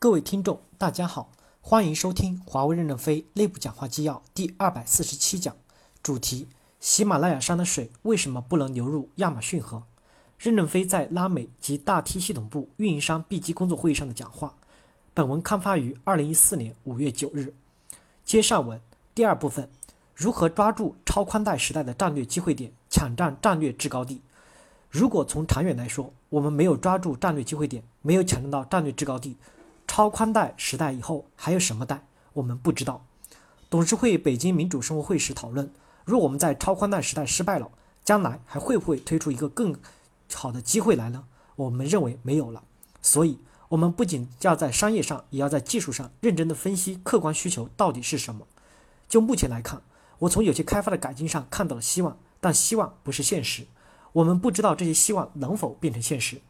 各位听众，大家好，欢迎收听华为任正非内部讲话纪要第二百四十七讲，主题：喜马拉雅山的水为什么不能流入亚马逊河？任正非在拉美及大 T 系统部运营商 B 级工作会议上的讲话。本文刊发于二零一四年五月九日。接上文第二部分：如何抓住超宽带时代的战略机会点，抢占战略制高地？如果从长远来说，我们没有抓住战略机会点，没有抢占到战略制高地。超宽带时代以后还有什么带？我们不知道。董事会北京民主生活会时讨论，若我们在超宽带时代失败了，将来还会不会推出一个更好的机会来呢？我们认为没有了。所以，我们不仅要在商业上，也要在技术上认真的分析客观需求到底是什么。就目前来看，我从有些开发的改进上看到了希望，但希望不是现实。我们不知道这些希望能否变成现实。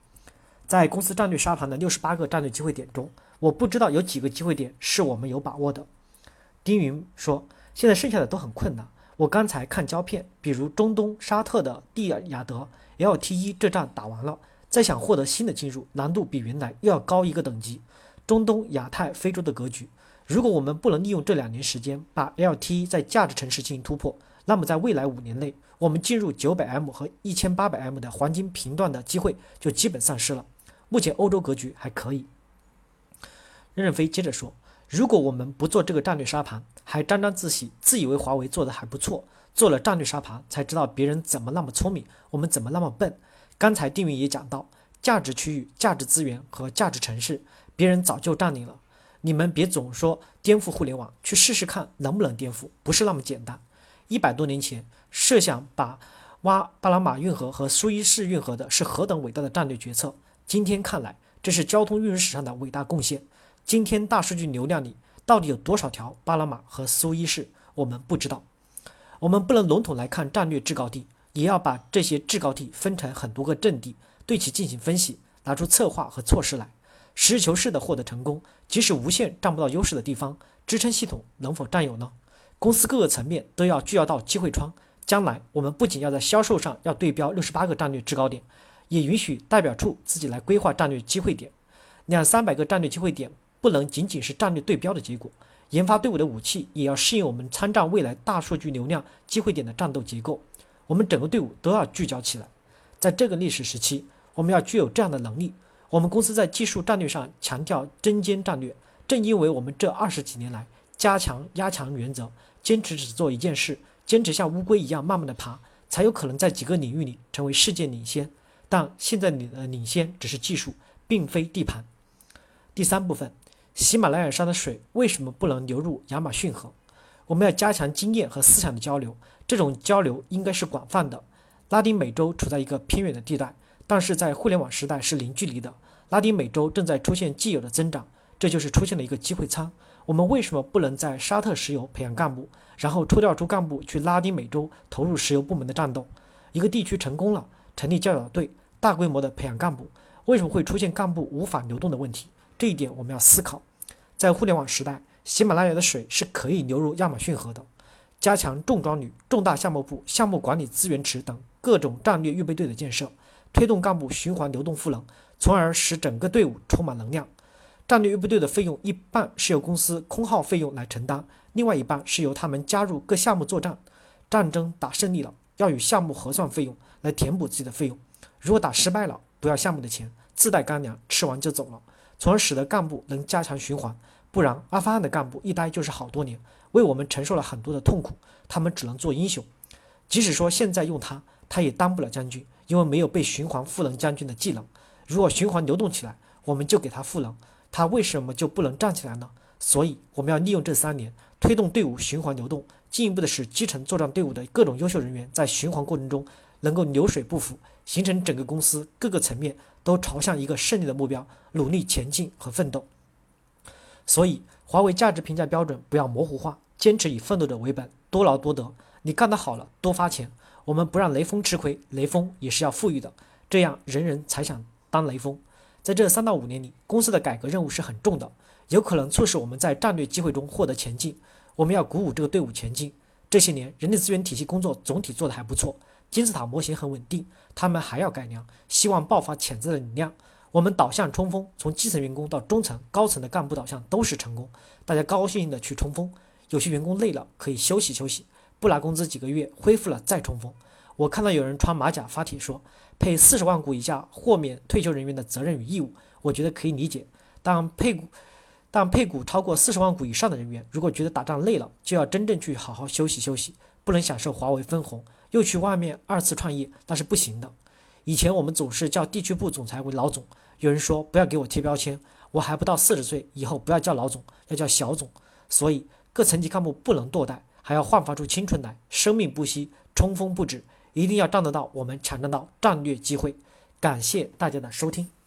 在公司战略沙盘的六十八个战略机会点中，我不知道有几个机会点是我们有把握的。丁云说：“现在剩下的都很困难。我刚才看胶片，比如中东沙特的蒂亚德 LTE 这仗打完了，再想获得新的进入，难度比原来又要高一个等级。中东、亚太、非洲的格局，如果我们不能利用这两年时间把 LTE 在价值城市进行突破，那么在未来五年内，我们进入九百 M 和一千八百 M 的黄金频段的机会就基本丧失了。”目前欧洲格局还可以。任正非接着说：“如果我们不做这个战略沙盘，还沾沾自喜，自以为华为做的还不错，做了战略沙盘才知道别人怎么那么聪明，我们怎么那么笨。刚才丁云也讲到，价值区域、价值资源和价值城市，别人早就占领了。你们别总说颠覆互联网，去试试看能不能颠覆，不是那么简单。一百多年前，设想把挖巴拿马运河和苏伊士运河的是何等伟大的战略决策。”今天看来，这是交通运输史上的伟大贡献。今天大数据流量里到底有多少条巴拿马和苏伊士，我们不知道。我们不能笼统来看战略制高地，也要把这些制高地分成很多个阵地，对其进行分析，拿出策划和措施来，实事求是的获得成功。即使无限占不到优势的地方，支撑系统能否占有呢？公司各个层面都要聚焦到机会窗。将来我们不仅要在销售上要对标六十八个战略制高点。也允许代表处自己来规划战略机会点，两三百个战略机会点不能仅仅是战略对标的结果。研发队伍的武器也要适应我们参战未来大数据流量机会点的战斗结构。我们整个队伍都要聚焦起来。在这个历史时期，我们要具有这样的能力。我们公司在技术战略上强调针尖战略，正因为我们这二十几年来加强压强原则，坚持只做一件事，坚持像乌龟一样慢慢的爬，才有可能在几个领域里成为世界领先。但现在你的领先只是技术，并非地盘。第三部分，喜马拉雅山的水为什么不能流入亚马逊河？我们要加强经验和思想的交流，这种交流应该是广泛的。拉丁美洲处在一个偏远的地带，但是在互联网时代是零距离的。拉丁美洲正在出现既有的增长，这就是出现了一个机会仓。我们为什么不能在沙特石油培养干部，然后抽调出干部去拉丁美洲投入石油部门的战斗？一个地区成功了。成立教导队，大规模的培养干部，为什么会出现干部无法流动的问题？这一点我们要思考。在互联网时代，喜马拉雅的水是可以流入亚马逊河的。加强重装旅、重大项目部、项目管理资源池等各种战略预备队的建设，推动干部循环流动赋能，从而使整个队伍充满能量。战略预备队的费用一半是由公司空号费用来承担，另外一半是由他们加入各项目作战。战争打胜利了，要与项目核算费用。来填补自己的费用。如果打失败了，不要项目的钱，自带干粮，吃完就走了，从而使得干部能加强循环。不然，阿富汗的干部一待就是好多年，为我们承受了很多的痛苦。他们只能做英雄。即使说现在用他，他也当不了将军，因为没有被循环赋能将军的技能。如果循环流动起来，我们就给他赋能，他为什么就不能站起来呢？所以，我们要利用这三年，推动队伍循环流动，进一步的使基层作战队伍的各种优秀人员在循环过程中。能够流水不腐，形成整个公司各个层面都朝向一个胜利的目标，努力前进和奋斗。所以，华为价值评价标准不要模糊化，坚持以奋斗者为本，多劳多得。你干得好了，多发钱。我们不让雷锋吃亏，雷锋也是要富裕的，这样人人才想当雷锋。在这三到五年里，公司的改革任务是很重的，有可能促使我们在战略机会中获得前进。我们要鼓舞这个队伍前进。这些年，人力资源体系工作总体做得还不错。金字塔模型很稳定，他们还要改良，希望爆发潜在的能量。我们导向冲锋，从基层员工到中层、高层的干部导向都是成功。大家高高兴兴的去冲锋，有些员工累了可以休息休息，不拿工资几个月，恢复了再冲锋。我看到有人穿马甲发帖说，配四十万股以下豁免退休人员的责任与义务，我觉得可以理解。但配股，但配股超过四十万股以上的人员，如果觉得打仗累了，就要真正去好好休息休息，不能享受华为分红，又去外面二次创业，那是不行的。以前我们总是叫地区部总裁为老总，有人说不要给我贴标签，我还不到四十岁，以后不要叫老总，要叫小总。所以各层级干部不能堕代，还要焕发出青春来，生命不息，冲锋不止，一定要站得到我们抢占到战略机会。感谢大家的收听。